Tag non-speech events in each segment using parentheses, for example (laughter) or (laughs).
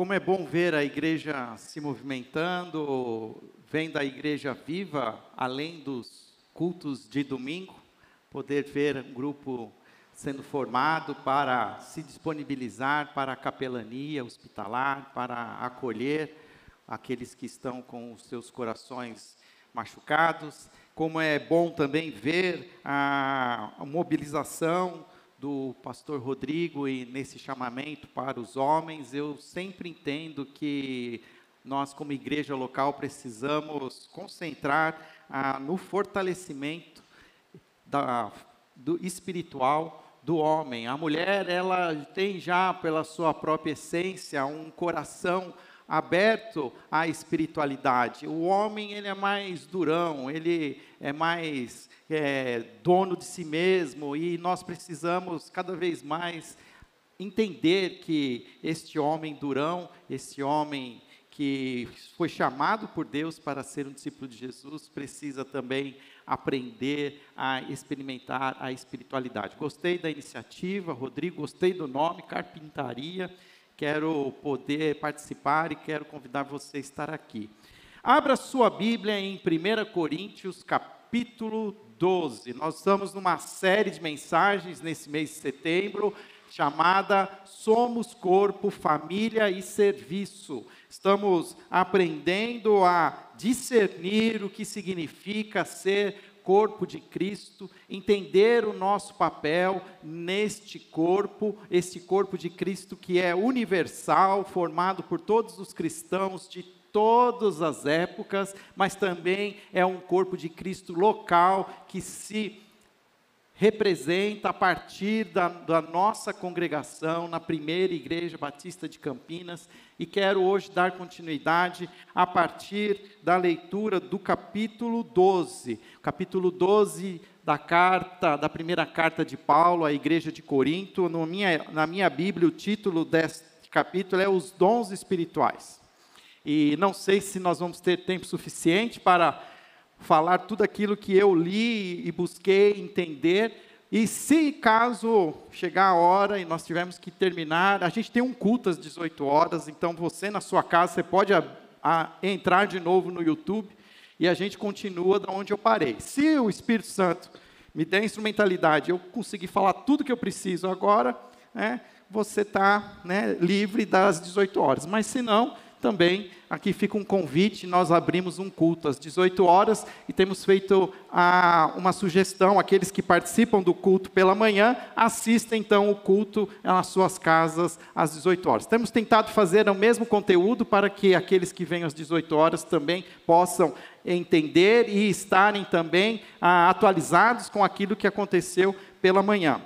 Como é bom ver a igreja se movimentando, vendo a igreja viva, além dos cultos de domingo, poder ver um grupo sendo formado para se disponibilizar para a capelania hospitalar, para acolher aqueles que estão com os seus corações machucados. Como é bom também ver a, mobilização do pastor Rodrigo e nesse chamamento para os homens, eu sempre entendo que nós, como igreja local, precisamos concentrar ah, no fortalecimento da, do espiritual do homem. A mulher, ela tem já, pela sua própria essência, um coração aberto à espiritualidade. O homem, ele é mais durão, ele é mais é, dono de si mesmo, e nós precisamos cada vez mais entender que este homem durão, este homem que foi chamado por Deus para ser um discípulo de Jesus, precisa também aprender a experimentar a espiritualidade. Gostei da iniciativa, Rodrigo, gostei do nome, Carpintaria. Quero poder participar e quero convidar você a estar aqui. Abra sua Bíblia em 1 Coríntios, capítulo 12. Nós estamos numa série de mensagens nesse mês de setembro, chamada Somos Corpo, Família e Serviço. Estamos aprendendo a discernir o que significa ser corpo de Cristo, entender o nosso papel neste corpo, este corpo de Cristo que é universal, formado por todos os cristãos de todas as épocas, mas também é um corpo de Cristo local que se representa a partir da, da, nossa congregação na primeira igreja batista de Campinas e quero hoje dar continuidade a partir da leitura do capítulo 12, capítulo 12 da carta, da primeira carta de Paulo à igreja de Corinto. No minha, na minha Bíblia, o título deste capítulo é Os Dons Espirituais. E não sei se nós vamos ter tempo suficiente para falar tudo aquilo que eu li e busquei entender. E se caso chegar a hora e nós tivermos que terminar, a gente tem um culto às 18 horas, então você na sua casa, você pode a, a, entrar de novo no YouTube e a gente continua da onde eu parei. Se o Espírito Santo me der instrumentalidade, eu conseguir falar tudo que eu preciso agora, né, você está né, livre das 18 horas. Mas se não, também aqui fica um convite, nós abrimos um culto às 18 horas e temos feito ah, uma sugestão, aqueles que participam do culto pela manhã, assistem então o culto nas suas casas às 18 horas. Temos tentado fazer o mesmo conteúdo para que aqueles que vêm às 18 horas também possam entender e estarem também ah, atualizados com aquilo que aconteceu pela manhã.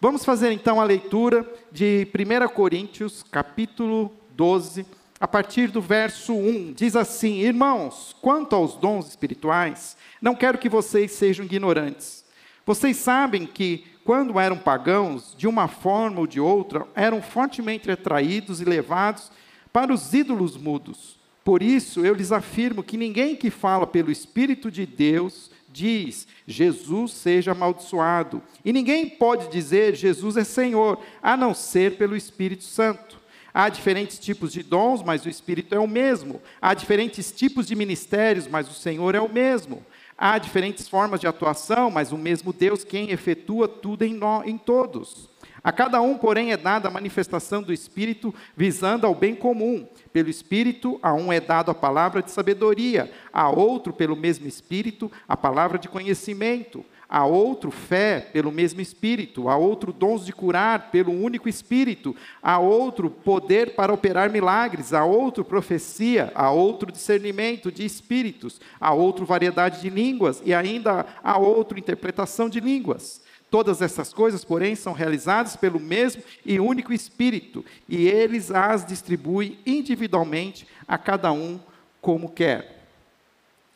Vamos fazer então a leitura de 1 Coríntios, capítulo 12, a partir do verso 1, diz assim: Irmãos, quanto aos dons espirituais, não quero que vocês sejam ignorantes. Vocês sabem que, quando eram pagãos, de uma forma ou de outra, eram fortemente atraídos e levados para os ídolos mudos. Por isso, eu lhes afirmo que ninguém que fala pelo Espírito de Deus diz: Jesus seja amaldiçoado. E ninguém pode dizer: Jesus é Senhor, a não ser pelo Espírito Santo. Há diferentes tipos de dons, mas o Espírito é o mesmo. Há diferentes tipos de ministérios, mas o Senhor é o mesmo. Há diferentes formas de atuação, mas o mesmo Deus quem efetua tudo em, em todos. A cada um, porém, é dada a manifestação do Espírito visando ao bem comum. Pelo Espírito, a um é dado a palavra de sabedoria, a outro, pelo mesmo Espírito, a palavra de conhecimento a outro fé pelo mesmo Espírito, a outro dons de curar pelo único Espírito, a outro poder para operar milagres, a outro profecia, a outro discernimento de espíritos, a outro variedade de línguas e ainda a outro interpretação de línguas. Todas essas coisas, porém, são realizadas pelo mesmo e único Espírito, e eles as distribui individualmente a cada um como quer.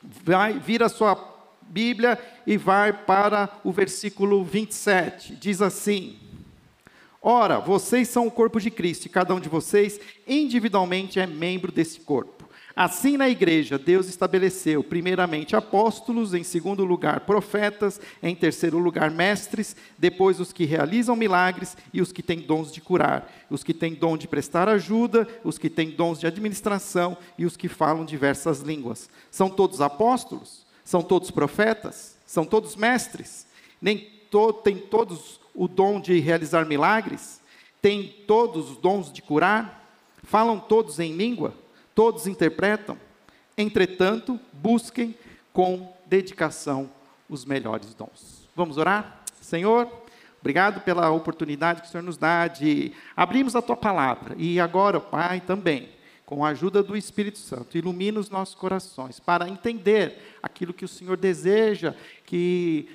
Vai vir a sua Bíblia e vai para o versículo 27. Diz assim: Ora, vocês são o corpo de Cristo e cada um de vocês individualmente é membro desse corpo. Assim, na igreja, Deus estabeleceu, primeiramente, apóstolos, em segundo lugar, profetas, em terceiro lugar, mestres, depois os que realizam milagres e os que têm dons de curar, os que têm dom de prestar ajuda, os que têm dons de administração e os que falam diversas línguas. São todos apóstolos? São todos profetas? São todos mestres? Nem to têm todos o dom de realizar milagres? Têm todos os dons de curar? Falam todos em língua? todos interpretam. Entretanto, busquem com dedicação os melhores dons. Vamos orar? Senhor, obrigado pela oportunidade que o Senhor nos dá de abrirmos a tua palavra. E agora, Pai, também, com a ajuda do Espírito Santo, ilumina os nossos corações para entender aquilo que o Senhor deseja que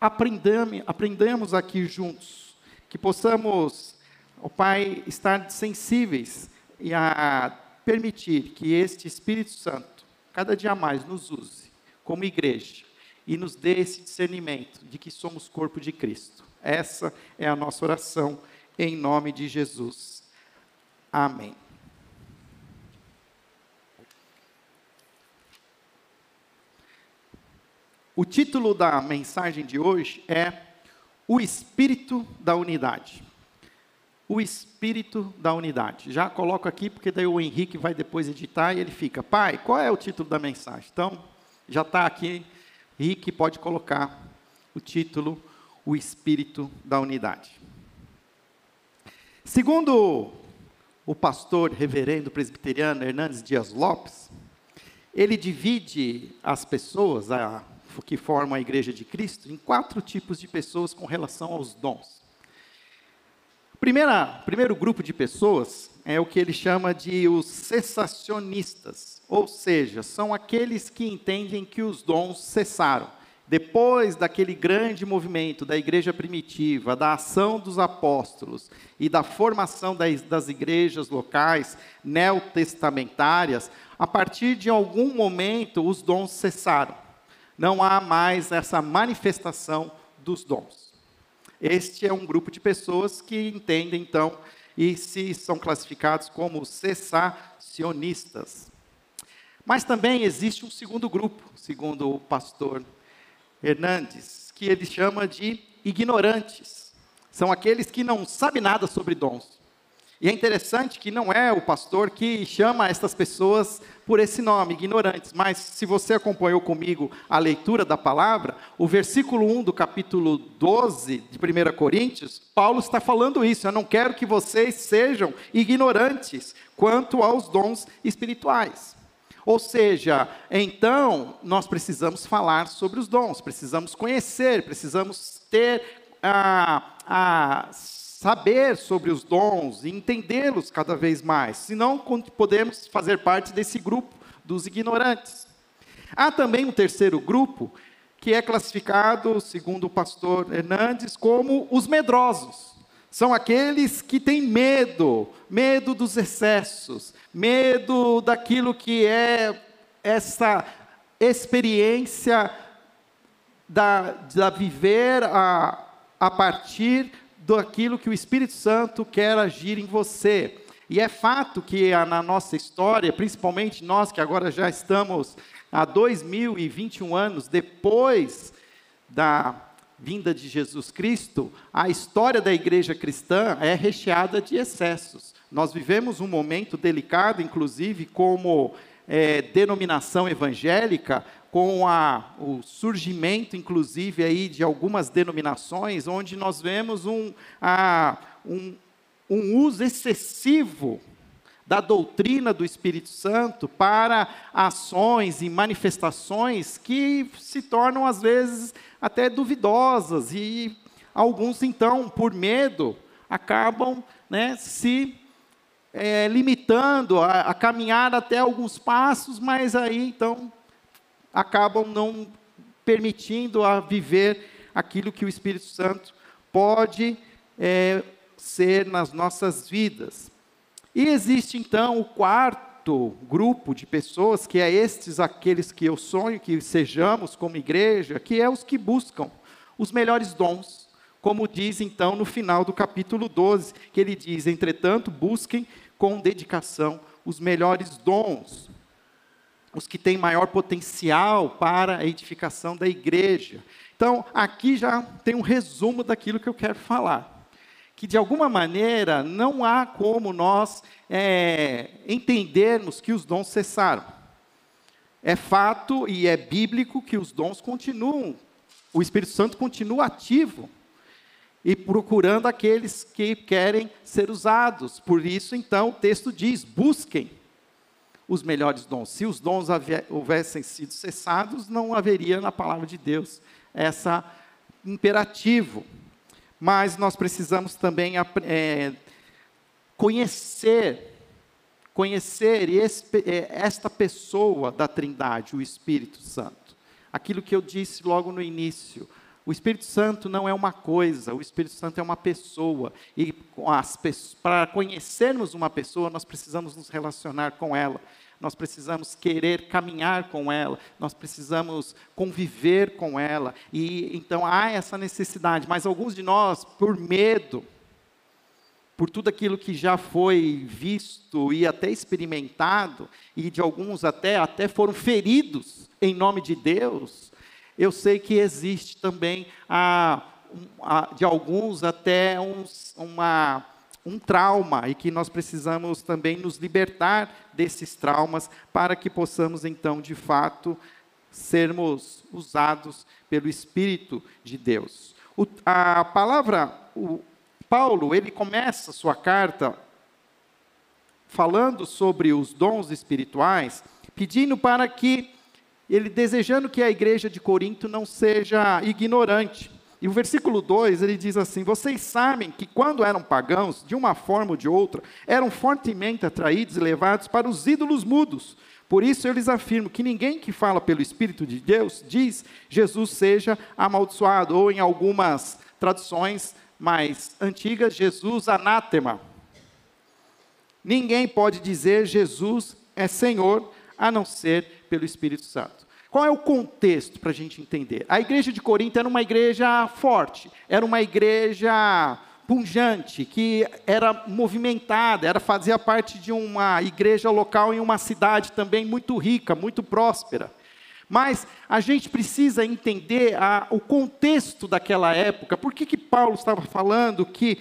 aprendamos, aprendamos aqui juntos, que possamos, ó Pai, estar sensíveis e a permitir que este Espírito Santo, cada dia mais, nos use como igreja e nos dê esse discernimento de que somos corpo de Cristo. Essa é a nossa oração em nome de Jesus. Amém. O título da mensagem de hoje é O Espírito da Unidade o espírito da unidade. Já coloco aqui, porque daí o Henrique vai depois editar e ele fica, pai, qual é o título da mensagem? Então, já está aqui, Henrique pode colocar o título, o espírito da unidade. Segundo o pastor reverendo presbiteriano Hernandes Dias Lopes, ele divide as pessoas a, que formam a igreja de Cristo em quatro tipos de pessoas com relação aos dons. Primeira, primeiro grupo de pessoas é o que ele chama de os cessacionistas, ou seja, são aqueles que entendem que os dons cessaram. Depois daquele grande movimento da igreja primitiva, da ação dos apóstolos e da formação das, das igrejas locais neotestamentárias, a partir de algum momento os dons cessaram. Não há mais essa manifestação dos dons. Este é um grupo de pessoas que entendem, então, e se são classificados como cessacionistas. Mas também existe um segundo grupo, segundo o pastor Hernandes, que ele chama de ignorantes. São aqueles que não sabem nada sobre dons. E é interessante que não é o pastor que chama essas pessoas por esse nome, ignorantes, mas se você acompanhou comigo a leitura da palavra, o versículo 1 do capítulo 12 de 1 Coríntios, Paulo está falando isso. Eu não quero que vocês sejam ignorantes quanto aos dons espirituais. Ou seja, então nós precisamos falar sobre os dons, precisamos conhecer, precisamos ter a. a saber sobre os dons e entendê-los cada vez mais, senão podemos fazer parte desse grupo dos ignorantes. Há também um terceiro grupo, que é classificado, segundo o pastor Hernandes, como os medrosos. São aqueles que têm medo, medo dos excessos, medo daquilo que é essa experiência da, da viver a, a partir daquilo que o Espírito Santo quer agir em você. E é fato que na nossa história, principalmente nós que agora já estamos há 2021 anos depois da vinda de Jesus Cristo, a história da igreja cristã é recheada de excessos. Nós vivemos um momento delicado, inclusive, como é, denominação evangélica, com a, o surgimento, inclusive, aí de algumas denominações, onde nós vemos um, a, um, um uso excessivo da doutrina do Espírito Santo para ações e manifestações que se tornam, às vezes, até duvidosas, e alguns, então, por medo, acabam né, se é, limitando a, a caminhar até alguns passos, mas aí, então, acabam não permitindo a viver aquilo que o Espírito Santo pode é, ser nas nossas vidas. E existe então o quarto grupo de pessoas, que é estes aqueles que eu sonho que sejamos como igreja, que é os que buscam os melhores dons, como diz então no final do capítulo 12, que ele diz: entretanto, busquem com dedicação os melhores dons. Os que têm maior potencial para a edificação da igreja. Então, aqui já tem um resumo daquilo que eu quero falar. Que, de alguma maneira, não há como nós é, entendermos que os dons cessaram. É fato e é bíblico que os dons continuam, o Espírito Santo continua ativo e procurando aqueles que querem ser usados. Por isso, então, o texto diz: busquem os melhores dons. Se os dons houvessem sido cessados, não haveria na palavra de Deus essa imperativo. Mas nós precisamos também é, conhecer, conhecer é, esta pessoa da Trindade, o Espírito Santo. Aquilo que eu disse logo no início, o Espírito Santo não é uma coisa, o Espírito Santo é uma pessoa. E para conhecermos uma pessoa, nós precisamos nos relacionar com ela, nós precisamos querer caminhar com ela, nós precisamos conviver com ela. E então há essa necessidade, mas alguns de nós, por medo, por tudo aquilo que já foi visto e até experimentado, e de alguns até, até foram feridos em nome de Deus, eu sei que existe também, a, a, de alguns, até uns, uma, um trauma e que nós precisamos também nos libertar desses traumas para que possamos, então, de fato, sermos usados pelo Espírito de Deus. O, a palavra, o, Paulo, ele começa sua carta falando sobre os dons espirituais, pedindo para que ele desejando que a igreja de Corinto não seja ignorante. E o versículo 2, ele diz assim: Vocês sabem que quando eram pagãos, de uma forma ou de outra, eram fortemente atraídos e levados para os ídolos mudos. Por isso eu lhes afirmo que ninguém que fala pelo Espírito de Deus diz Jesus seja amaldiçoado, ou em algumas traduções mais antigas, Jesus anátema. Ninguém pode dizer Jesus é Senhor a não ser pelo Espírito Santo. Qual é o contexto para a gente entender? A igreja de Corinto era uma igreja forte, era uma igreja punjante, que era movimentada, era fazia parte de uma igreja local em uma cidade também muito rica, muito próspera. Mas a gente precisa entender a, o contexto daquela época. Por que, que Paulo estava falando que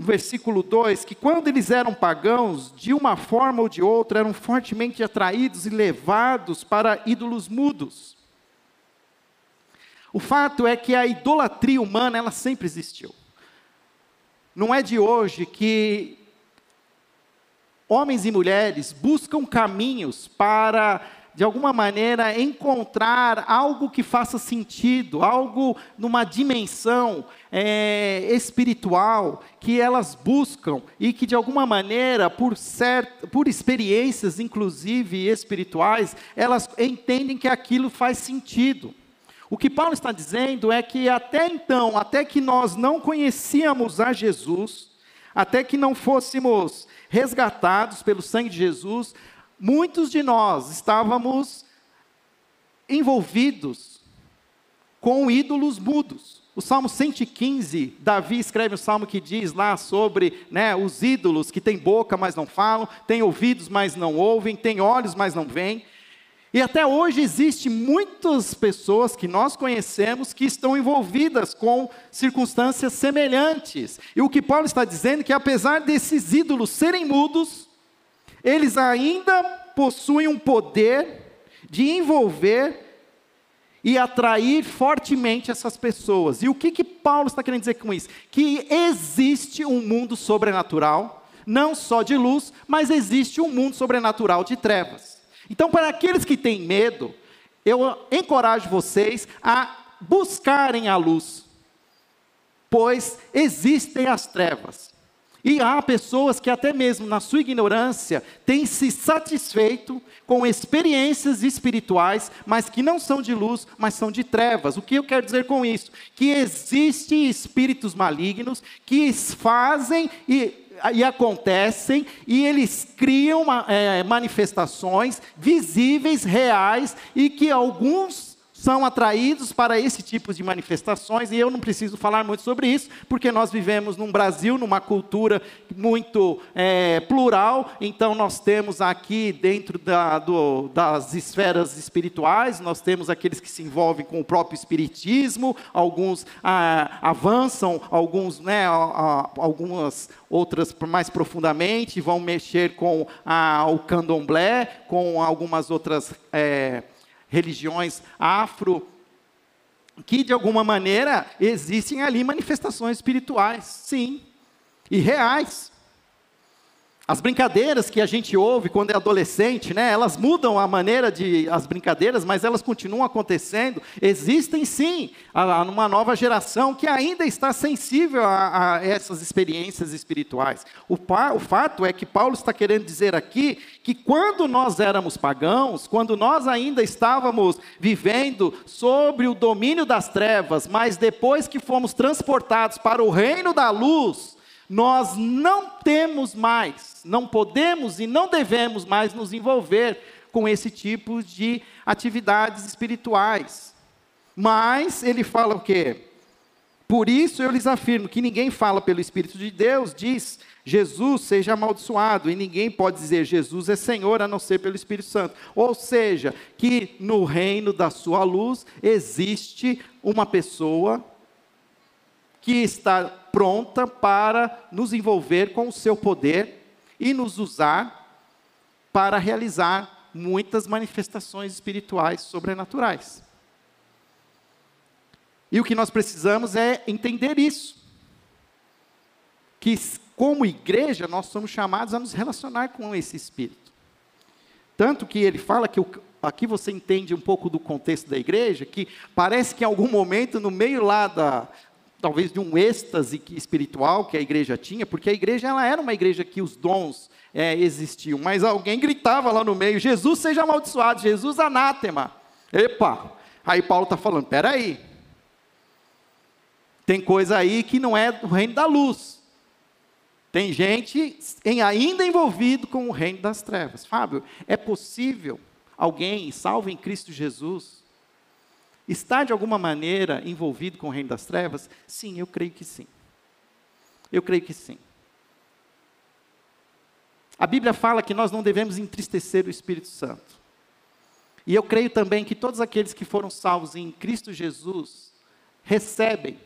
versículo 2, que quando eles eram pagãos, de uma forma ou de outra, eram fortemente atraídos e levados para ídolos mudos. O fato é que a idolatria humana, ela sempre existiu. Não é de hoje que homens e mulheres buscam caminhos para de alguma maneira, encontrar algo que faça sentido, algo numa dimensão é, espiritual que elas buscam e que, de alguma maneira, por, cert, por experiências, inclusive espirituais, elas entendem que aquilo faz sentido. O que Paulo está dizendo é que até então, até que nós não conhecíamos a Jesus, até que não fôssemos resgatados pelo sangue de Jesus, muitos de nós estávamos envolvidos com ídolos mudos. O Salmo 115, Davi escreve um salmo que diz lá sobre né, os ídolos que têm boca, mas não falam, têm ouvidos, mas não ouvem, têm olhos, mas não veem. E até hoje existe muitas pessoas que nós conhecemos que estão envolvidas com circunstâncias semelhantes. E o que Paulo está dizendo é que apesar desses ídolos serem mudos, eles ainda possuem um poder de envolver e atrair fortemente essas pessoas. E o que, que Paulo está querendo dizer com isso? Que existe um mundo sobrenatural, não só de luz, mas existe um mundo sobrenatural de trevas. Então, para aqueles que têm medo, eu encorajo vocês a buscarem a luz, pois existem as trevas. E há pessoas que, até mesmo na sua ignorância, têm se satisfeito com experiências espirituais, mas que não são de luz, mas são de trevas. O que eu quero dizer com isso? Que existem espíritos malignos que fazem e, e acontecem, e eles criam é, manifestações visíveis, reais, e que alguns são atraídos para esse tipo de manifestações, e eu não preciso falar muito sobre isso, porque nós vivemos num Brasil, numa cultura muito é, plural, então nós temos aqui dentro da, do, das esferas espirituais, nós temos aqueles que se envolvem com o próprio espiritismo, alguns ah, avançam, alguns, né, ah, algumas outras mais profundamente, vão mexer com ah, o candomblé, com algumas outras. É, religiões afro, que de alguma maneira existem ali manifestações espirituais, sim, e reais. As brincadeiras que a gente ouve quando é adolescente, né, elas mudam a maneira de as brincadeiras, mas elas continuam acontecendo. Existem sim a, uma nova geração que ainda está sensível a, a essas experiências espirituais. O, o fato é que Paulo está querendo dizer aqui que quando nós éramos pagãos, quando nós ainda estávamos vivendo sobre o domínio das trevas, mas depois que fomos transportados para o reino da luz, nós não temos mais, não podemos e não devemos mais nos envolver com esse tipo de atividades espirituais. Mas ele fala o quê? Por isso eu lhes afirmo que ninguém fala pelo Espírito de Deus, diz Jesus seja amaldiçoado, e ninguém pode dizer Jesus é Senhor a não ser pelo Espírito Santo. Ou seja, que no reino da sua luz existe uma pessoa que está pronta para nos envolver com o seu poder e nos usar para realizar muitas manifestações espirituais sobrenaturais. E o que nós precisamos é entender isso. Que, como igreja, nós somos chamados a nos relacionar com esse Espírito. Tanto que ele fala que o, aqui você entende um pouco do contexto da igreja, que parece que em algum momento, no meio lá da, talvez de um êxtase espiritual que a igreja tinha, porque a igreja ela era uma igreja que os dons é, existiam, mas alguém gritava lá no meio: Jesus seja amaldiçoado, Jesus anátema. Epa! Aí Paulo está falando: peraí, tem coisa aí que não é do reino da luz. Tem gente em, ainda envolvido com o reino das trevas. Fábio, é possível alguém salvo em Cristo Jesus Está de alguma maneira envolvido com o reino das trevas? Sim, eu creio que sim. Eu creio que sim. A Bíblia fala que nós não devemos entristecer o Espírito Santo. E eu creio também que todos aqueles que foram salvos em Cristo Jesus recebem,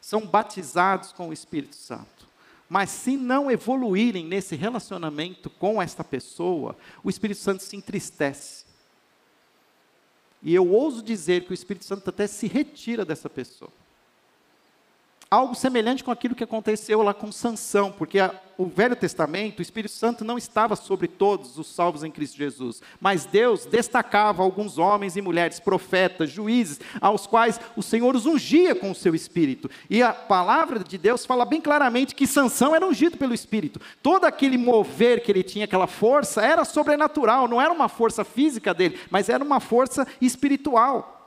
são batizados com o Espírito Santo. Mas se não evoluírem nesse relacionamento com esta pessoa, o Espírito Santo se entristece. E eu ouso dizer que o Espírito Santo até se retira dessa pessoa. Algo semelhante com aquilo que aconteceu lá com Sansão, porque a, o Velho Testamento, o Espírito Santo não estava sobre todos os salvos em Cristo Jesus, mas Deus destacava alguns homens e mulheres, profetas, juízes, aos quais o Senhor os ungia com o seu Espírito. E a palavra de Deus fala bem claramente que Sansão era ungido pelo Espírito. Todo aquele mover que ele tinha, aquela força, era sobrenatural, não era uma força física dele, mas era uma força espiritual.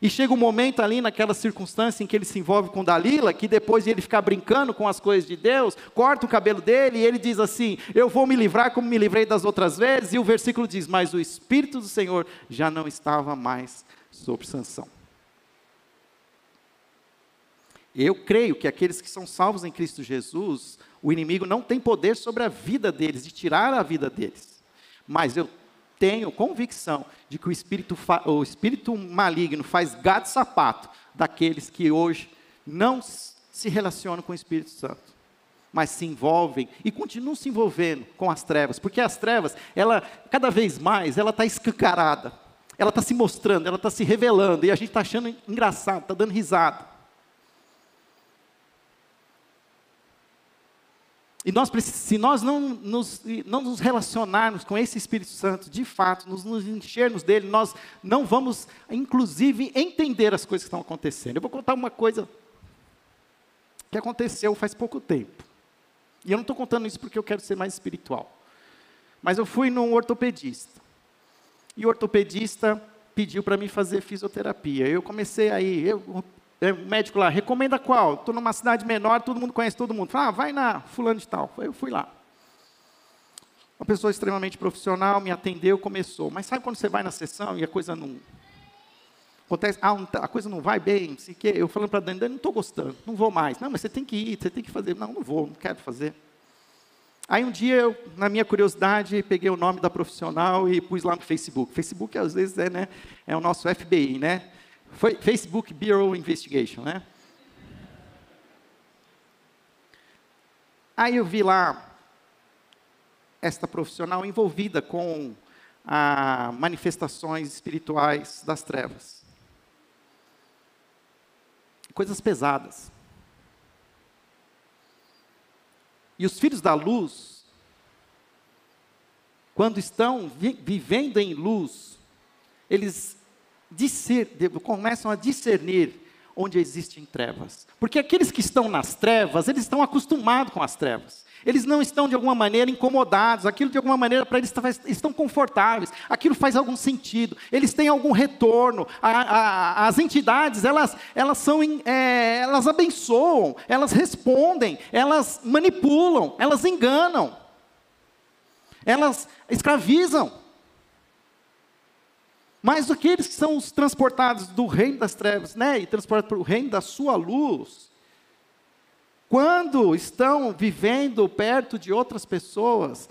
E chega um momento ali naquela circunstância em que ele se envolve com Dalila, que depois de ele ficar brincando com as coisas de Deus, corta o cabelo dele e ele diz assim: Eu vou me livrar como me livrei das outras vezes. E o versículo diz: Mas o Espírito do Senhor já não estava mais sobre Sansão. Eu creio que aqueles que são salvos em Cristo Jesus, o inimigo não tem poder sobre a vida deles, de tirar a vida deles. Mas eu tenho convicção de que o espírito, o espírito maligno faz gato sapato daqueles que hoje não se relacionam com o Espírito Santo, mas se envolvem e continuam se envolvendo com as trevas, porque as trevas, ela cada vez mais, ela está escancarada, ela está se mostrando, ela está se revelando e a gente está achando engraçado, está dando risada. E nós, se nós não nos, não nos relacionarmos com esse Espírito Santo, de fato, nos, nos enchermos dele, nós não vamos, inclusive, entender as coisas que estão acontecendo. Eu vou contar uma coisa que aconteceu faz pouco tempo. E eu não estou contando isso porque eu quero ser mais espiritual. Mas eu fui num ortopedista. E o ortopedista pediu para mim fazer fisioterapia. Eu comecei aí, eu médico lá, recomenda qual? Estou numa cidade menor, todo mundo conhece todo mundo. Fala, ah, vai na fulano de tal. Eu fui lá. Uma pessoa extremamente profissional me atendeu, começou. Mas sabe quando você vai na sessão e a coisa não. acontece, ah, a coisa não vai bem, se que, eu falando para Dani, Dani, não estou gostando, não vou mais. Não, mas você tem que ir, você tem que fazer. Não, não vou, não quero fazer. Aí um dia, eu, na minha curiosidade, peguei o nome da profissional e pus lá no Facebook. Facebook, às vezes, é, né, é o nosso FBI, né? Foi Facebook Bureau Investigation, né? Aí eu vi lá esta profissional envolvida com a manifestações espirituais das trevas. Coisas pesadas. E os filhos da luz, quando estão vi vivendo em luz, eles começam a discernir onde existem trevas. Porque aqueles que estão nas trevas, eles estão acostumados com as trevas. Eles não estão de alguma maneira incomodados, aquilo de alguma maneira para eles estão confortáveis, aquilo faz algum sentido, eles têm algum retorno. A, a, as entidades, elas, elas são, é, elas abençoam, elas respondem, elas manipulam, elas enganam, elas escravizam. Mas aqueles que são os transportados do reino das trevas, né, e transportados para o reino da sua luz, quando estão vivendo perto de outras pessoas,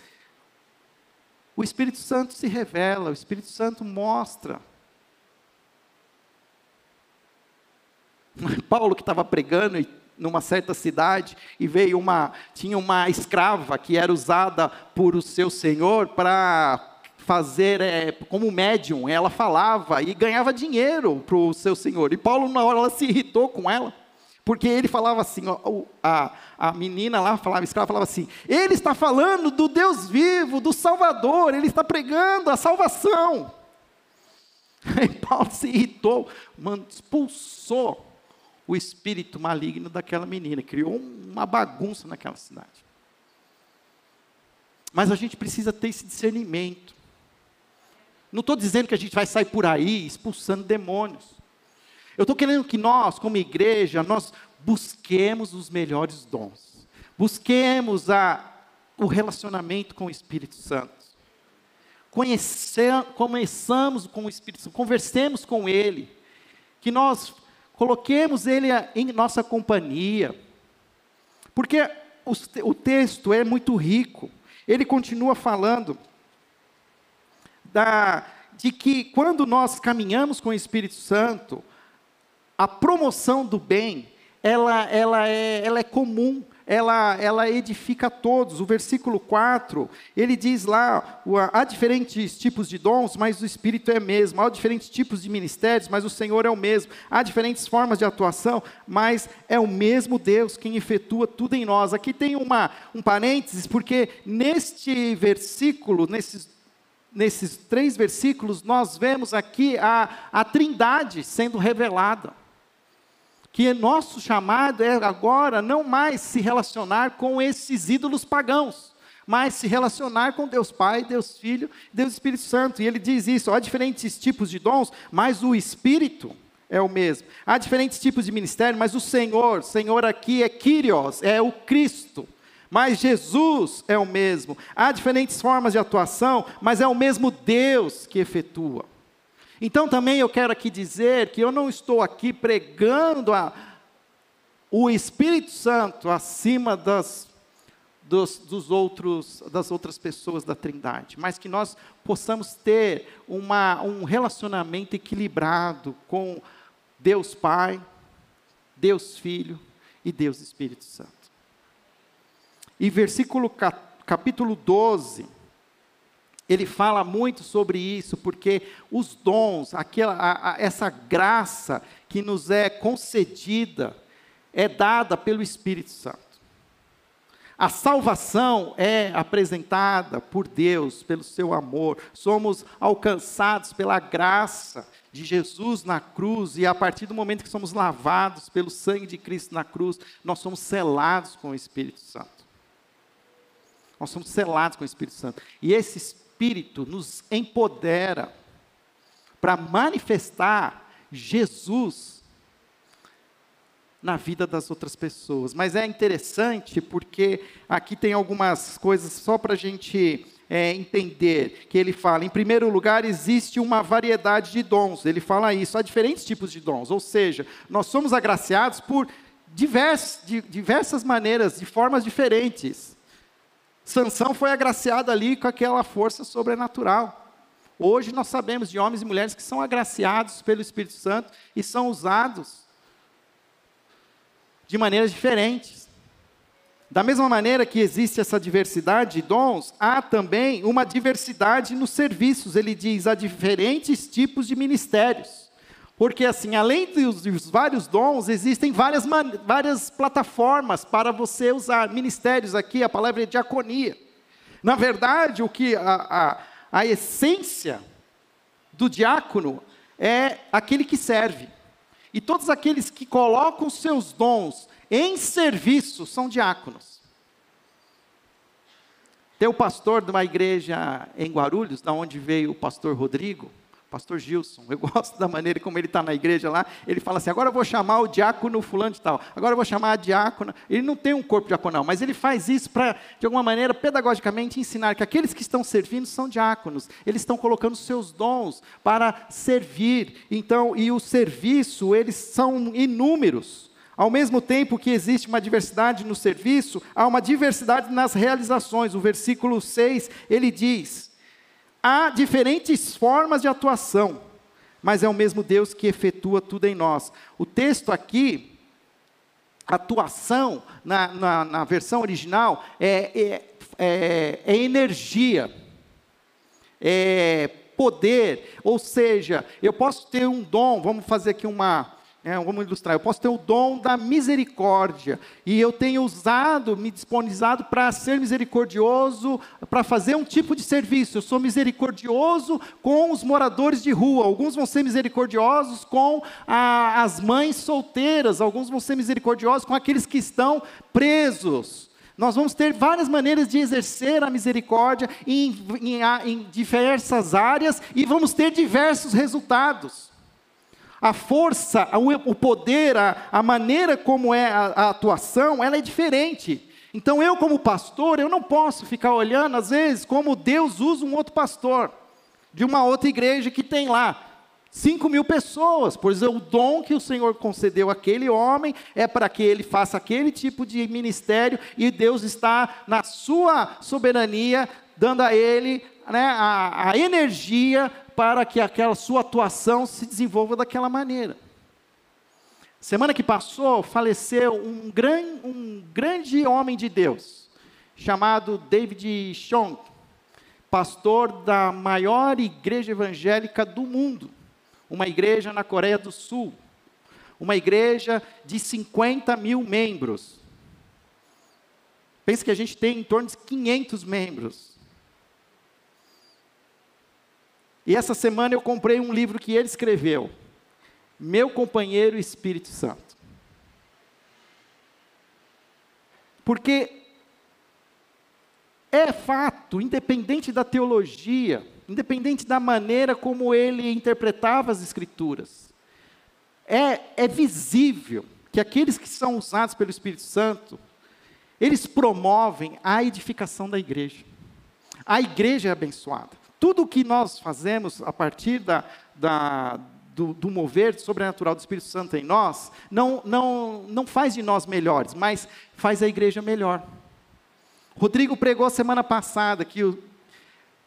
o Espírito Santo se revela, o Espírito Santo mostra. (laughs) Paulo que estava pregando numa certa cidade e veio uma tinha uma escrava que era usada por o seu senhor para fazer é, como médium, ela falava e ganhava dinheiro para o seu senhor. E Paulo na hora ela se irritou com ela. Porque ele falava assim, a, a menina lá falava, a escrava falava assim, ele está falando do Deus vivo, do Salvador, ele está pregando a salvação. Aí (laughs) Paulo se irritou, expulsou o espírito maligno daquela menina, criou uma bagunça naquela cidade. Mas a gente precisa ter esse discernimento. Não estou dizendo que a gente vai sair por aí expulsando demônios. Eu estou querendo que nós, como igreja, nós busquemos os melhores dons. Busquemos a, o relacionamento com o Espírito Santo. Começamos com o Espírito Santo, conversemos com Ele. Que nós coloquemos Ele em nossa companhia. Porque o, o texto é muito rico. Ele continua falando da, de que quando nós caminhamos com o Espírito Santo, a promoção do bem, ela, ela, é, ela é comum, ela, ela edifica a todos. O versículo 4, ele diz lá: há diferentes tipos de dons, mas o Espírito é mesmo. Há diferentes tipos de ministérios, mas o Senhor é o mesmo. Há diferentes formas de atuação, mas é o mesmo Deus quem efetua tudo em nós. Aqui tem uma, um parênteses, porque neste versículo, nesses nesses três versículos, nós vemos aqui a, a trindade sendo revelada que nosso chamado é agora não mais se relacionar com esses ídolos pagãos, mas se relacionar com Deus Pai, Deus Filho, Deus Espírito Santo. E ele diz isso: há diferentes tipos de dons, mas o Espírito é o mesmo. Há diferentes tipos de ministério, mas o Senhor, Senhor aqui é Kyrios, é o Cristo. Mas Jesus é o mesmo. Há diferentes formas de atuação, mas é o mesmo Deus que efetua. Então também eu quero aqui dizer que eu não estou aqui pregando a, o Espírito Santo acima das, dos, dos, outros, das outras pessoas da Trindade, mas que nós possamos ter uma, um relacionamento equilibrado com Deus Pai, Deus Filho e Deus Espírito Santo. E versículo capítulo 12, ele fala muito sobre isso, porque os dons, aquela, a, a, essa graça que nos é concedida, é dada pelo Espírito Santo. A salvação é apresentada por Deus, pelo seu amor. Somos alcançados pela graça de Jesus na cruz, e a partir do momento que somos lavados pelo sangue de Cristo na cruz, nós somos selados com o Espírito Santo. Nós somos selados com o Espírito Santo. E esse Espírito nos empodera para manifestar Jesus na vida das outras pessoas. Mas é interessante porque aqui tem algumas coisas só para a gente é, entender que ele fala, em primeiro lugar, existe uma variedade de dons. Ele fala isso, há diferentes tipos de dons, ou seja, nós somos agraciados por divers, de, diversas maneiras, de formas diferentes. Sansão foi agraciado ali com aquela força sobrenatural. Hoje nós sabemos de homens e mulheres que são agraciados pelo Espírito Santo e são usados de maneiras diferentes. Da mesma maneira que existe essa diversidade de dons, há também uma diversidade nos serviços. Ele diz, há diferentes tipos de ministérios. Porque, assim, além dos, dos vários dons, existem várias, várias plataformas para você usar. Ministérios aqui, a palavra é diaconia. Na verdade, o que a, a, a essência do diácono é aquele que serve. E todos aqueles que colocam seus dons em serviço são diáconos. Tem o pastor de uma igreja em Guarulhos, da onde veio o pastor Rodrigo, pastor Gilson, eu (laughs) gosto da maneira como ele está na igreja lá, ele fala assim, agora eu vou chamar o diácono fulano de tal, agora eu vou chamar a diácona, ele não tem um corpo diaconal, mas ele faz isso para, de alguma maneira, pedagogicamente ensinar que aqueles que estão servindo são diáconos, eles estão colocando seus dons para servir, então, e o serviço, eles são inúmeros, ao mesmo tempo que existe uma diversidade no serviço, há uma diversidade nas realizações. O versículo 6, ele diz: Há diferentes formas de atuação, mas é o mesmo Deus que efetua tudo em nós. O texto aqui, atuação, na, na, na versão original, é, é, é, é energia, é poder, ou seja, eu posso ter um dom, vamos fazer aqui uma, é, vamos ilustrar, eu posso ter o dom da misericórdia, e eu tenho usado, me disponibilizado para ser misericordioso, para fazer um tipo de serviço. Eu sou misericordioso com os moradores de rua, alguns vão ser misericordiosos com a, as mães solteiras, alguns vão ser misericordiosos com aqueles que estão presos. Nós vamos ter várias maneiras de exercer a misericórdia em, em, em diversas áreas e vamos ter diversos resultados a força, o poder, a, maneira como é a, a atuação, ela é diferente. Então eu, como pastor, eu não posso ficar olhando, às vezes, como Deus usa um outro pastor, de uma outra igreja que tem lá 5 mil pessoas, pois é o dom que o Senhor concedeu àquele homem é para que ele faça aquele tipo de ministério e Deus está, na sua soberania, dando a ele né, a, a energia para que aquela sua atuação se desenvolva daquela maneira. Semana que passou, faleceu um, gran, um grande homem de Deus, chamado David Chong, pastor da maior igreja evangélica do mundo, uma igreja na Coreia do Sul, uma igreja de 50 mil membros. Pense que a gente tem em torno de 500 membros. E essa semana eu comprei um livro que ele escreveu, Meu Companheiro Espírito Santo. Porque é fato, independente da teologia, independente da maneira como ele interpretava as Escrituras, é, é visível que aqueles que são usados pelo Espírito Santo, eles promovem a edificação da igreja. A igreja é abençoada. Tudo o que nós fazemos a partir da, da, do, do, mover sobrenatural do Espírito Santo em nós, não, não, não faz de nós melhores, mas faz a igreja melhor. Rodrigo pregou semana passada que o,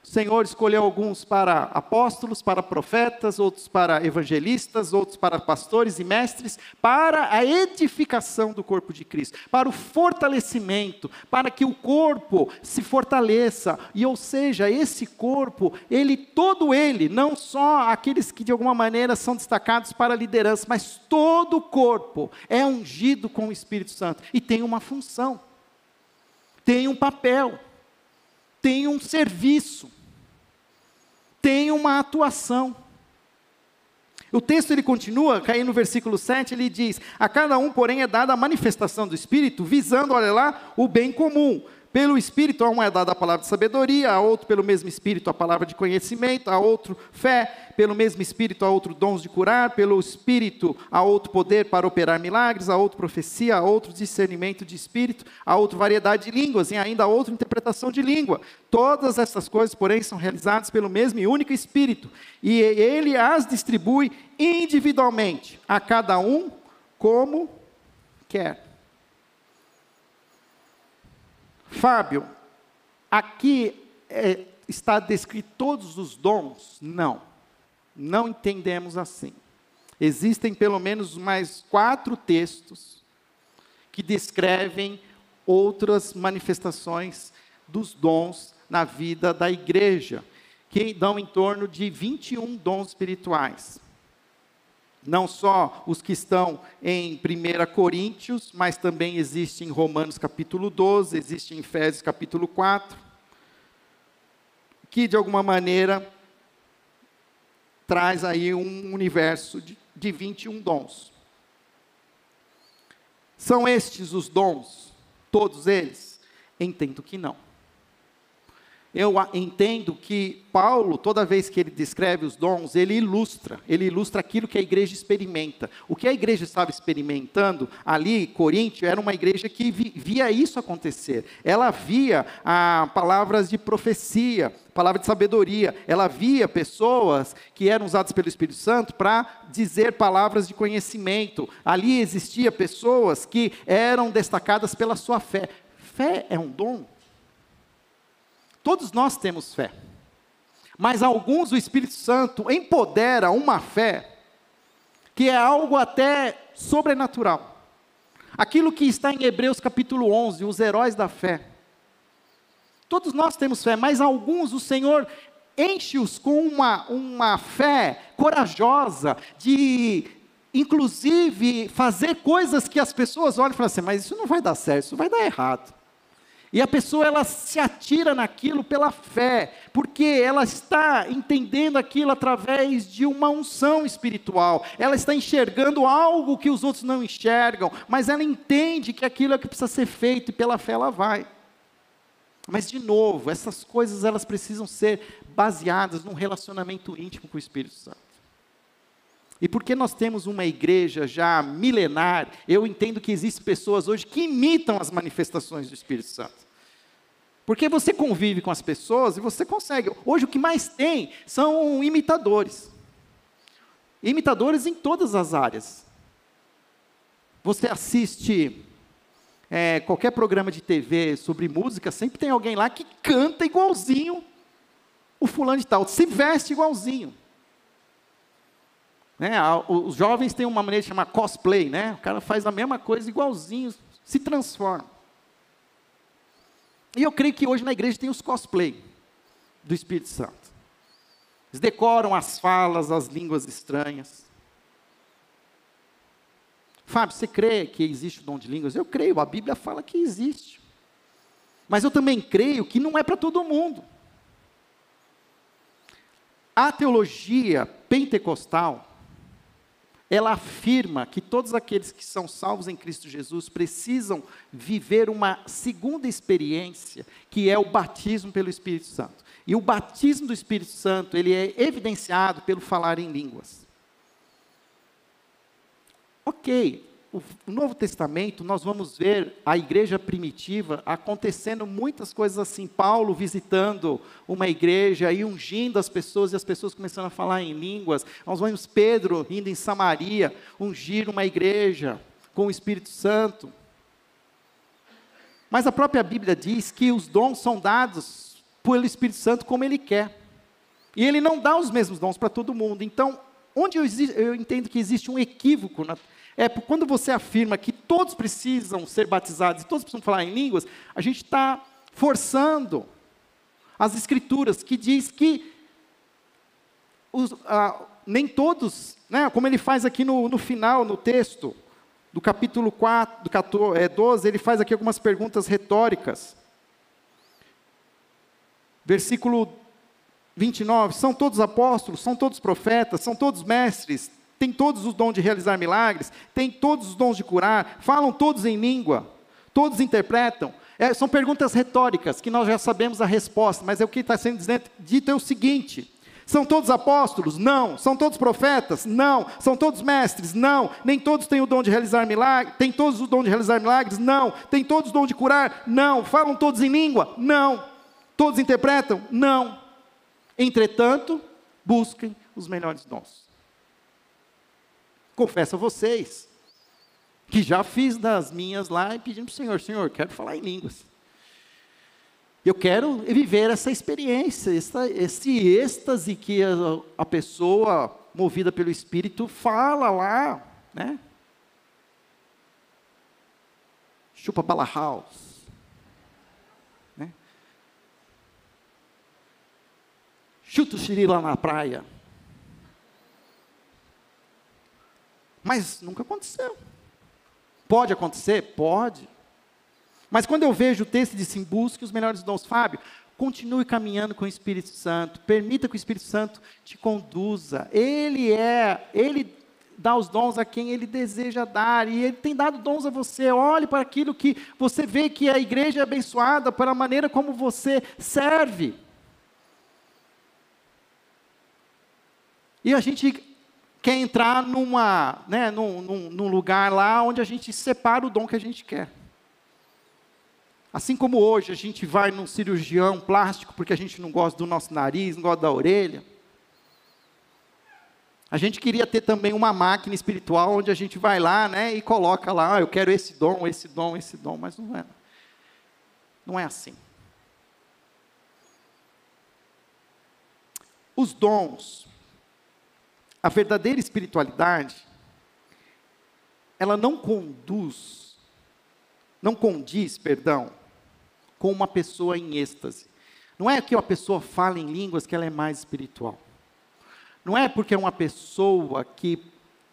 o Senhor escolheu alguns para apóstolos, para profetas, outros para evangelistas, outros para pastores e mestres, para a edificação do corpo de Cristo, para o fortalecimento, para que o corpo se fortaleça. E ou seja, esse corpo, ele todo ele, não só aqueles que de alguma maneira são destacados para a liderança, mas todo o corpo é ungido com o Espírito Santo e tem uma função. Tem um papel, tem um serviço tem uma atuação. O texto ele continua, caindo no versículo 7, ele diz: A cada um, porém, é dada a manifestação do Espírito, visando, olha lá, o bem comum. Pelo Espírito a um é dada a palavra de sabedoria, a outro pelo mesmo Espírito a palavra de conhecimento, a outro fé, pelo mesmo Espírito a outro dons de curar, pelo Espírito a outro poder para operar milagres, a outro profecia, a outro discernimento de Espírito, a outro variedade de línguas e ainda a outra interpretação de língua. Todas essas coisas, porém, são realizadas pelo mesmo e único Espírito, e ele as distribui individualmente a cada um como quer. Fábio, aqui é, está descrito todos os dons? Não, não entendemos assim. Existem pelo menos mais quatro textos que descrevem outras manifestações dos dons na vida da igreja, que dão em torno de 21 dons espirituais não só os que estão em 1 Coríntios, mas também existe em Romanos capítulo 12, existe em Efésios capítulo 4, que de alguma maneira traz aí um universo de, de 21 dons. São estes os dons, todos eles? Entendo que não eu entendo que Paulo, toda vez que ele descreve os dons, ele ilustra, ele ilustra aquilo que a igreja experimenta. O que a igreja estava experimentando ali, Coríntio, era uma igreja que via isso acontecer. Ela via ah, palavras de profecia, palavra de sabedoria. Ela via pessoas que eram usadas pelo Espírito Santo para dizer palavras de conhecimento. Ali existia pessoas que eram destacadas pela sua fé. Fé é um dom. Todos nós temos fé. Mas alguns o Espírito Santo empodera uma fé que é algo até sobrenatural. Aquilo que está em Hebreus capítulo 11, os heróis da fé. Todos nós temos fé, mas alguns o Senhor enche-os com uma, uma fé corajosa de, inclusive, fazer coisas que as pessoas olham e falam assim: mas isso não vai dar certo, isso vai dar errado. E a pessoa ela se atira naquilo pela fé, porque ela está entendendo aquilo através de uma unção espiritual. Ela está enxergando algo que os outros não enxergam, mas ela entende que aquilo é que precisa ser feito e pela fé ela vai. Mas de novo, essas coisas elas precisam ser baseadas num relacionamento íntimo com o Espírito Santo. E porque nós temos uma igreja já milenar, eu entendo que existem pessoas hoje que imitam as manifestações do Espírito Santo. Porque você convive com as pessoas e você consegue. Hoje o que mais tem são imitadores. Imitadores em todas as áreas. Você assiste é, qualquer programa de TV sobre música, sempre tem alguém lá que canta igualzinho o fulano de tal, se veste igualzinho. Né? Os jovens têm uma maneira de chamar cosplay, né? O cara faz a mesma coisa igualzinho, se transforma. E eu creio que hoje na igreja tem os cosplay do Espírito Santo. Eles decoram as falas, as línguas estranhas. Fábio, você crê que existe o dom de línguas? Eu creio, a Bíblia fala que existe. Mas eu também creio que não é para todo mundo. A teologia pentecostal, ela afirma que todos aqueles que são salvos em Cristo Jesus precisam viver uma segunda experiência, que é o batismo pelo Espírito Santo. E o batismo do Espírito Santo, ele é evidenciado pelo falar em línguas. Ok, o Novo Testamento, nós vamos ver a igreja primitiva acontecendo muitas coisas assim. Paulo visitando uma igreja e ungindo as pessoas, e as pessoas começando a falar em línguas. Nós vemos Pedro indo em Samaria ungir uma igreja com o Espírito Santo. Mas a própria Bíblia diz que os dons são dados pelo Espírito Santo como ele quer. E ele não dá os mesmos dons para todo mundo. Então, onde eu, eu entendo que existe um equívoco na é quando você afirma que todos precisam ser batizados e todos precisam falar em línguas, a gente está forçando as escrituras que diz que os, ah, nem todos, né, como ele faz aqui no, no final, no texto, do capítulo 4, do 14, é, 12, ele faz aqui algumas perguntas retóricas. Versículo 29, são todos apóstolos, são todos profetas, são todos mestres, tem todos os dons de realizar milagres, tem todos os dons de curar, falam todos em língua, todos interpretam. É, são perguntas retóricas que nós já sabemos a resposta, mas é o que está sendo dito é o seguinte: são todos apóstolos? Não. São todos profetas? Não. São todos mestres? Não. Nem todos têm o dom de realizar milagres? Tem todos o dom de realizar milagres? Não. Tem todos o dom de curar? Não. Falam todos em língua? Não. Todos interpretam? Não. Entretanto, busquem os melhores dons. Confesso a vocês que já fiz das minhas lá e pedindo para o Senhor, Senhor, quero falar em línguas. Eu quero viver essa experiência, essa, esse êxtase que a, a pessoa movida pelo Espírito fala lá, né? Chupa bala house. Né? Chuta o xiri lá na praia. Mas nunca aconteceu. Pode acontecer? Pode. Mas quando eu vejo o texto de sim, busque os melhores dons, Fábio, continue caminhando com o Espírito Santo, permita que o Espírito Santo te conduza. Ele é, ele dá os dons a quem ele deseja dar, e ele tem dado dons a você. Olhe para aquilo que você vê que a igreja é abençoada, para a maneira como você serve. E a gente quer entrar numa, né, num, num, num lugar lá onde a gente separa o dom que a gente quer. Assim como hoje a gente vai num cirurgião plástico porque a gente não gosta do nosso nariz, não gosta da orelha. A gente queria ter também uma máquina espiritual onde a gente vai lá, né, e coloca lá, ah, eu quero esse dom, esse dom, esse dom, mas não é. Não é assim. Os dons, a verdadeira espiritualidade, ela não conduz, não condiz, perdão, com uma pessoa em êxtase. Não é que uma pessoa fala em línguas que ela é mais espiritual. Não é porque é uma pessoa que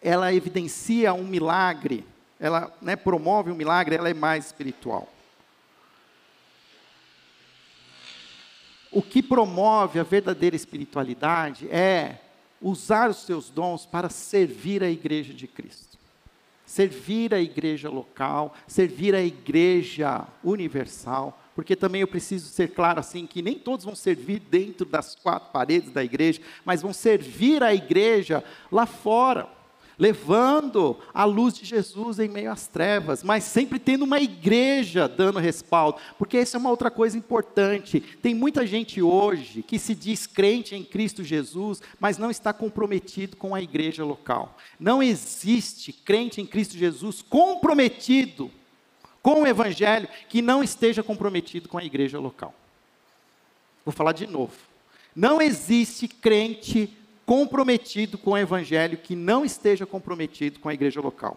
ela evidencia um milagre, ela né, promove um milagre, ela é mais espiritual. O que promove a verdadeira espiritualidade é usar os seus dons para servir a igreja de Cristo. Servir a igreja local, servir a igreja universal, porque também eu preciso ser claro assim que nem todos vão servir dentro das quatro paredes da igreja, mas vão servir a igreja lá fora, levando a luz de Jesus em meio às trevas, mas sempre tendo uma igreja dando respaldo, porque essa é uma outra coisa importante. Tem muita gente hoje que se diz crente em Cristo Jesus, mas não está comprometido com a igreja local. Não existe crente em Cristo Jesus comprometido com o Evangelho que não esteja comprometido com a igreja local. Vou falar de novo. Não existe crente comprometido com o Evangelho que não esteja comprometido com a igreja local.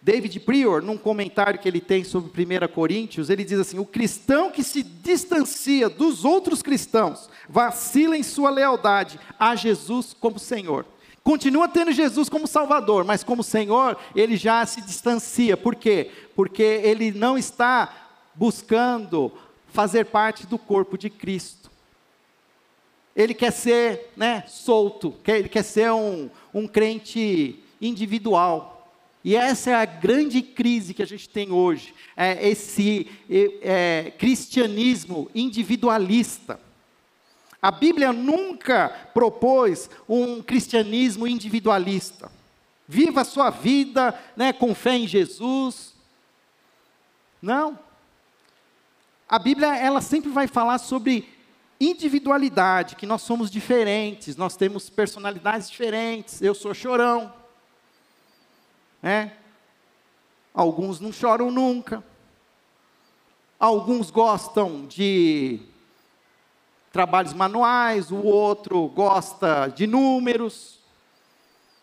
David Prior, num comentário que ele tem sobre 1 Coríntios, ele diz assim: o cristão que se distancia dos outros cristãos vacila em sua lealdade a Jesus como Senhor. Continua tendo Jesus como Salvador, mas como Senhor, ele já se distancia. Por quê? Porque ele não está buscando fazer parte do corpo de Cristo. Ele quer ser né, solto, ele quer ser um, um crente individual. E essa é a grande crise que a gente tem hoje, é esse é, cristianismo individualista. A Bíblia nunca propôs um cristianismo individualista. Viva a sua vida né, com fé em Jesus. Não. A Bíblia ela sempre vai falar sobre individualidade, que nós somos diferentes, nós temos personalidades diferentes. Eu sou chorão. Né? Alguns não choram nunca. Alguns gostam de trabalhos manuais, o outro gosta de números.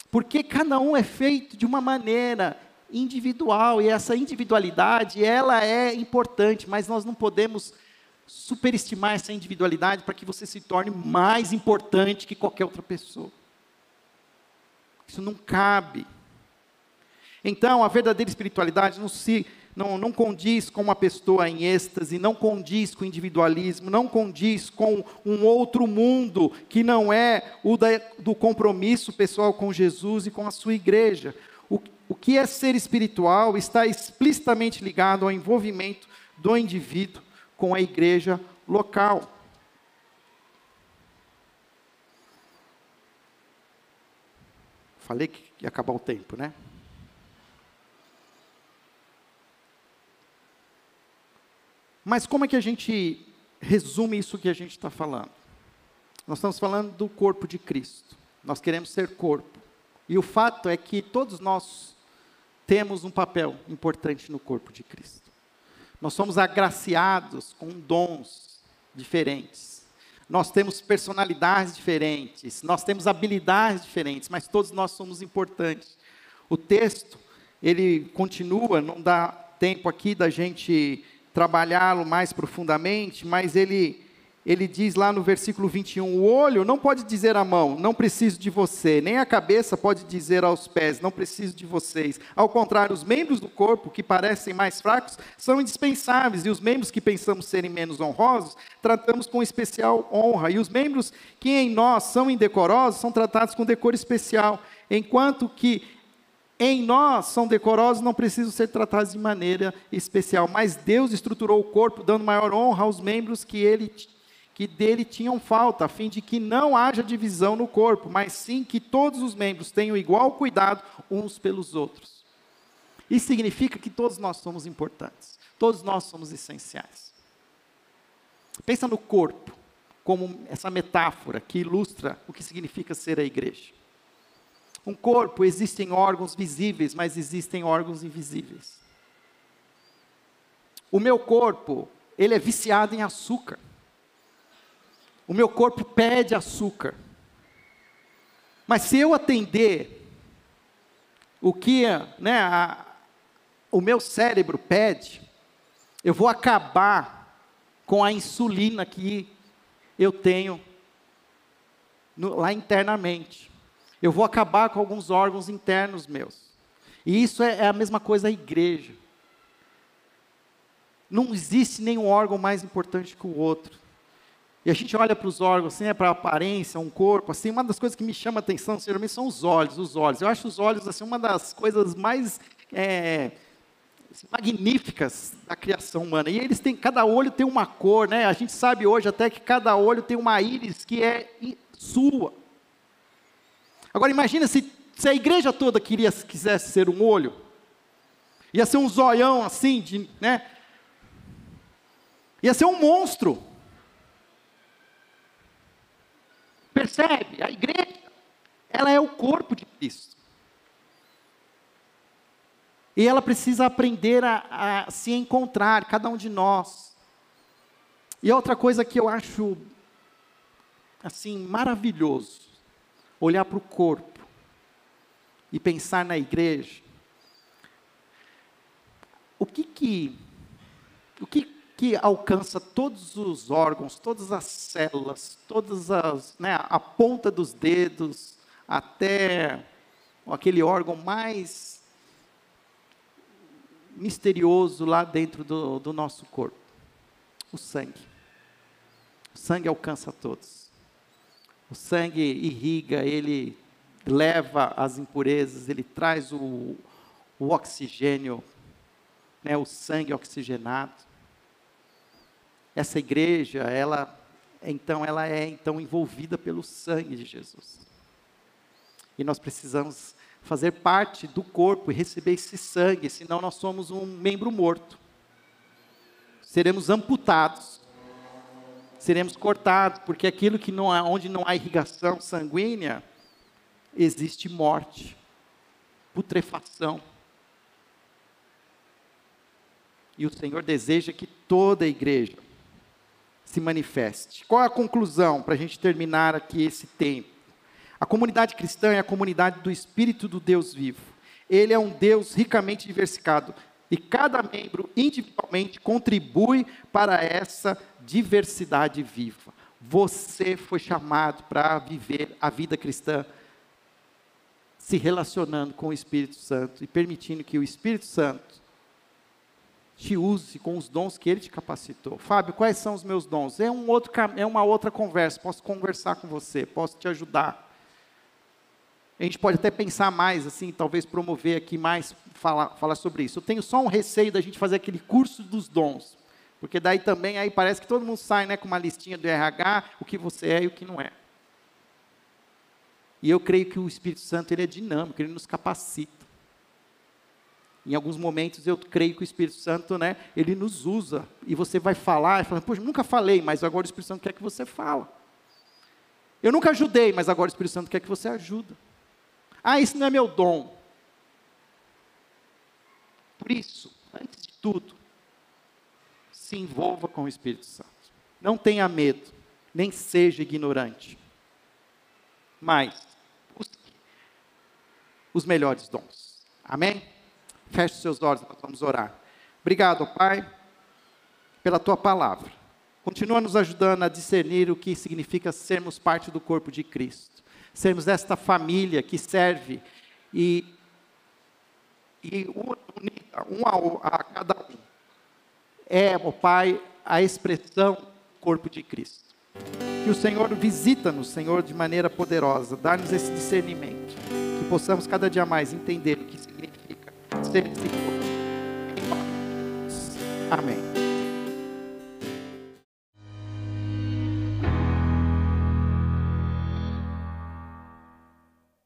Porque cada um é feito de uma maneira individual e essa individualidade, ela é importante, mas nós não podemos superestimar essa individualidade para que você se torne mais importante que qualquer outra pessoa. Isso não cabe. Então, a verdadeira espiritualidade não se não, não condiz com uma pessoa em êxtase, não condiz com individualismo, não condiz com um outro mundo que não é o da, do compromisso pessoal com Jesus e com a sua igreja. O, o que é ser espiritual está explicitamente ligado ao envolvimento do indivíduo com a igreja local. Falei que ia acabar o tempo, né? Mas como é que a gente resume isso que a gente está falando? Nós estamos falando do corpo de Cristo. Nós queremos ser corpo. E o fato é que todos nós temos um papel importante no corpo de Cristo. Nós somos agraciados com dons diferentes. Nós temos personalidades diferentes, nós temos habilidades diferentes, mas todos nós somos importantes. O texto, ele continua, não dá tempo aqui da gente trabalhá-lo mais profundamente, mas ele ele diz lá no versículo 21, o olho não pode dizer à mão, não preciso de você, nem a cabeça pode dizer aos pés, não preciso de vocês. Ao contrário, os membros do corpo que parecem mais fracos são indispensáveis, e os membros que pensamos serem menos honrosos, tratamos com especial honra, e os membros que em nós são indecorosos são tratados com decoro especial, enquanto que em nós são decorosos, não precisam ser tratados de maneira especial, mas Deus estruturou o corpo, dando maior honra aos membros que ele que dele tinham falta, a fim de que não haja divisão no corpo, mas sim que todos os membros tenham igual cuidado uns pelos outros. Isso significa que todos nós somos importantes, todos nós somos essenciais. Pensa no corpo como essa metáfora que ilustra o que significa ser a igreja. Um corpo existem órgãos visíveis, mas existem órgãos invisíveis. O meu corpo, ele é viciado em açúcar. O meu corpo pede açúcar. Mas se eu atender o que né, a, o meu cérebro pede, eu vou acabar com a insulina que eu tenho no, lá internamente. Eu vou acabar com alguns órgãos internos meus. E isso é, é a mesma coisa a igreja. Não existe nenhum órgão mais importante que o outro. E a gente olha para os órgãos, assim, é para a aparência, um corpo, assim, uma das coisas que me chama a atenção, geralmente, são os olhos, os olhos. Eu acho os olhos, assim, uma das coisas mais é, assim, magníficas da criação humana. E eles têm, cada olho tem uma cor, né? A gente sabe hoje até que cada olho tem uma íris que é sua. Agora imagina se, se a igreja toda queria, quisesse ser um olho, ia ser um zoião assim, de, né? Ia ser um monstro. Percebe? A igreja, ela é o corpo de Cristo. E ela precisa aprender a, a se encontrar, cada um de nós. E outra coisa que eu acho, assim, maravilhoso, olhar para o corpo e pensar na igreja. O que que, o que que alcança todos os órgãos, todas as células, todas as, né, a ponta dos dedos, até aquele órgão mais misterioso lá dentro do, do nosso corpo, o sangue. O sangue alcança todos. O sangue irriga, ele leva as impurezas, ele traz o, o oxigênio, né, o sangue oxigenado essa igreja, ela então ela é então envolvida pelo sangue de Jesus. E nós precisamos fazer parte do corpo e receber esse sangue, senão nós somos um membro morto. Seremos amputados. Seremos cortados, porque aquilo que não há, onde não há irrigação sanguínea, existe morte, putrefação. E o Senhor deseja que toda a igreja se manifeste. Qual é a conclusão para a gente terminar aqui esse tempo? A comunidade cristã é a comunidade do Espírito do Deus vivo. Ele é um Deus ricamente diversificado e cada membro individualmente contribui para essa diversidade viva. Você foi chamado para viver a vida cristã se relacionando com o Espírito Santo e permitindo que o Espírito Santo te use com os dons que Ele te capacitou. Fábio, quais são os meus dons? É, um outro, é uma outra conversa, posso conversar com você, posso te ajudar. A gente pode até pensar mais, assim, talvez promover aqui mais, falar, falar sobre isso. Eu tenho só um receio da gente fazer aquele curso dos dons. Porque daí também aí parece que todo mundo sai né, com uma listinha do RH, o que você é e o que não é. E eu creio que o Espírito Santo ele é dinâmico, ele nos capacita. Em alguns momentos eu creio que o Espírito Santo, né, ele nos usa. E você vai falar, e fala, poxa, nunca falei, mas agora o Espírito Santo quer que você fala. Eu nunca ajudei, mas agora o Espírito Santo quer que você ajuda. Ah, isso não é meu dom. Por isso, antes de tudo, se envolva com o Espírito Santo. Não tenha medo, nem seja ignorante. Mas busque os melhores dons. Amém? Feche seus olhos, nós vamos orar. Obrigado, Pai, pela tua palavra. Continua nos ajudando a discernir o que significa sermos parte do corpo de Cristo. Sermos esta família que serve e, e unida, um a, a cada um. É, ó Pai, a expressão corpo de Cristo. Que o Senhor visita-nos, Senhor, de maneira poderosa, dá-nos esse discernimento, que possamos cada dia mais entender corpo. Amém.